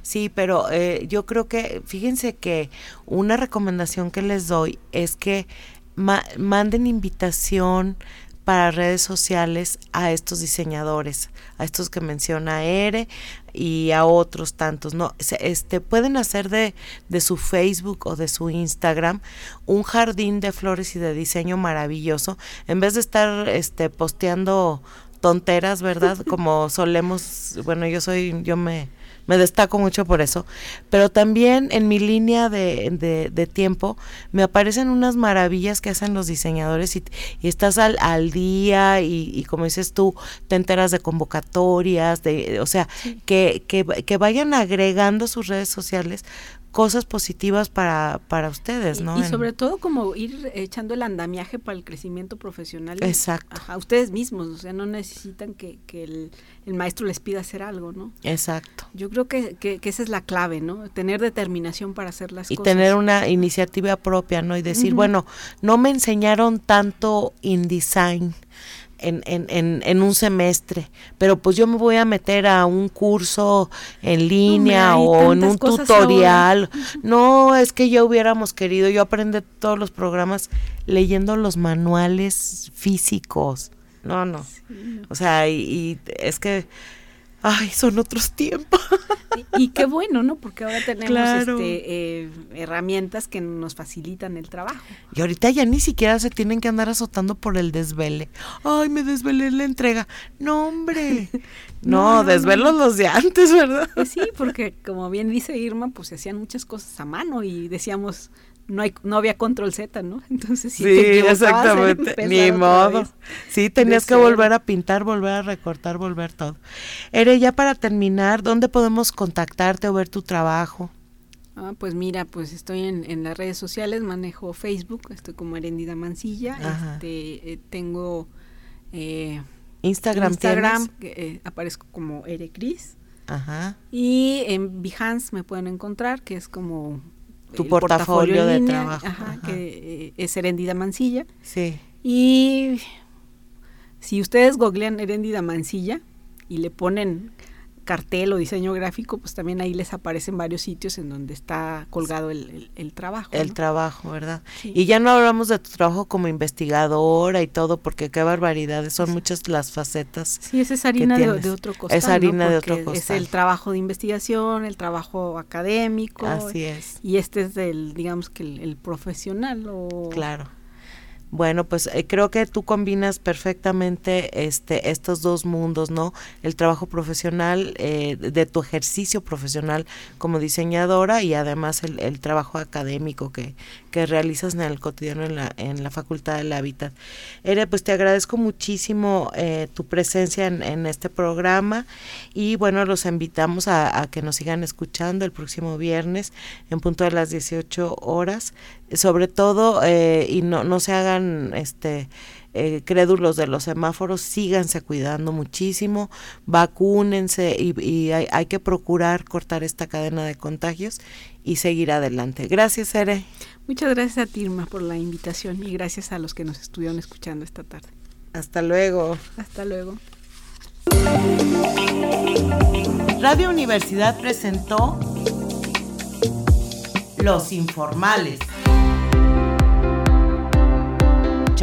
sí pero eh, yo creo que fíjense que una recomendación que les doy es que manden invitación para redes sociales a estos diseñadores, a estos que menciona Ere y a otros tantos, ¿no? Este, pueden hacer de, de su Facebook o de su Instagram un jardín de flores y de diseño maravilloso, en vez de estar este, posteando tonteras, ¿verdad? Como solemos, bueno, yo soy, yo me me destaco mucho por eso, pero también en mi línea de, de, tiempo me aparecen unas maravillas que hacen los diseñadores y, y estás al, al día y, y, como dices tú, te enteras de convocatorias, de, o sea, que, que, que vayan agregando sus redes sociales cosas positivas para, para ustedes, ¿no? Y, sobre todo como ir echando el andamiaje para el crecimiento profesional. Exacto. A ustedes mismos, o sea, no necesitan que, que el, el, maestro les pida hacer algo, ¿no? Exacto. Yo creo que, que, esa es la clave, ¿no? Tener determinación para hacer las y cosas. Y tener una iniciativa propia, ¿no? Y decir, bueno, no me enseñaron tanto InDesign en, en, en, un semestre, pero pues yo me voy a meter a un curso en línea o en un tutorial. No, es que ya hubiéramos querido, yo aprendí todos los programas leyendo los manuales físicos. No, no. O sea, y es que ay, son otros tiempos. Y, qué bueno, ¿no? Porque ahora tenemos este, eh, herramientas que nos facilitan el trabajo. Y ahorita ya ni siquiera se tienen que andar azotando por el desvele. Ay, me desvelé la entrega. No, hombre. No, desvelos los de antes, ¿verdad? Pues sí, porque como bien dice Irma, pues se hacían muchas cosas a mano y decíamos, no hay no había control Z, ¿no? Entonces sí, exactamente, ni modo. Sí, tenías que volver a pintar, volver a recortar, volver todo. Ere, ya para terminar, ¿dónde podemos contactarte o ver tu trabajo? Ah, pues mira, pues estoy en, en las redes sociales, manejo Facebook, estoy como Erendida Mancilla, este, eh, tengo eh, Instagram, Instagram eh, aparezco como Erecris. Ajá. Y en Behance me pueden encontrar, que es como tu portafolio, de trabajo. que eh, es Herendida Mancilla. Sí. Y si ustedes googlean Herendida Mancilla y le ponen cartel o diseño gráfico, pues también ahí les aparecen varios sitios en donde está colgado el, el, trabajo. El trabajo, ¿verdad? Y ya no hablamos de tu trabajo como investigadora y todo, porque qué barbaridades, son muchas las facetas. Sí, esa es harina de, otro costal. Es harina de otro costal. Es el trabajo de investigación, el trabajo académico. Así es. Y este es el, digamos que el, profesional. O, claro. Bueno, pues eh, creo que tú combinas perfectamente este estos dos mundos, ¿no? El trabajo profesional, eh, de tu ejercicio profesional como diseñadora y además el, el trabajo académico que, que, realizas en el cotidiano en la, en la Facultad del Hábitat. Ere, pues te agradezco muchísimo eh, tu presencia en, en, este programa y bueno, los invitamos a, a que nos sigan escuchando el próximo viernes en punto de las 18 horas sobre todo eh, y no, no se hagan este eh, crédulos de los semáforos, síganse cuidando muchísimo, vacúnense y, y hay, hay, que procurar cortar esta cadena de contagios y seguir adelante. Gracias, Ere. Muchas gracias a Tirma por la invitación y gracias a los que nos estuvieron escuchando esta tarde. Hasta luego. Hasta luego. Radio Universidad presentó Los Informales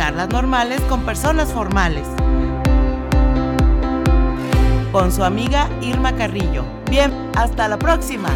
charlas normales con personas formales. Con su amiga Irma Carrillo. Bien, hasta la próxima.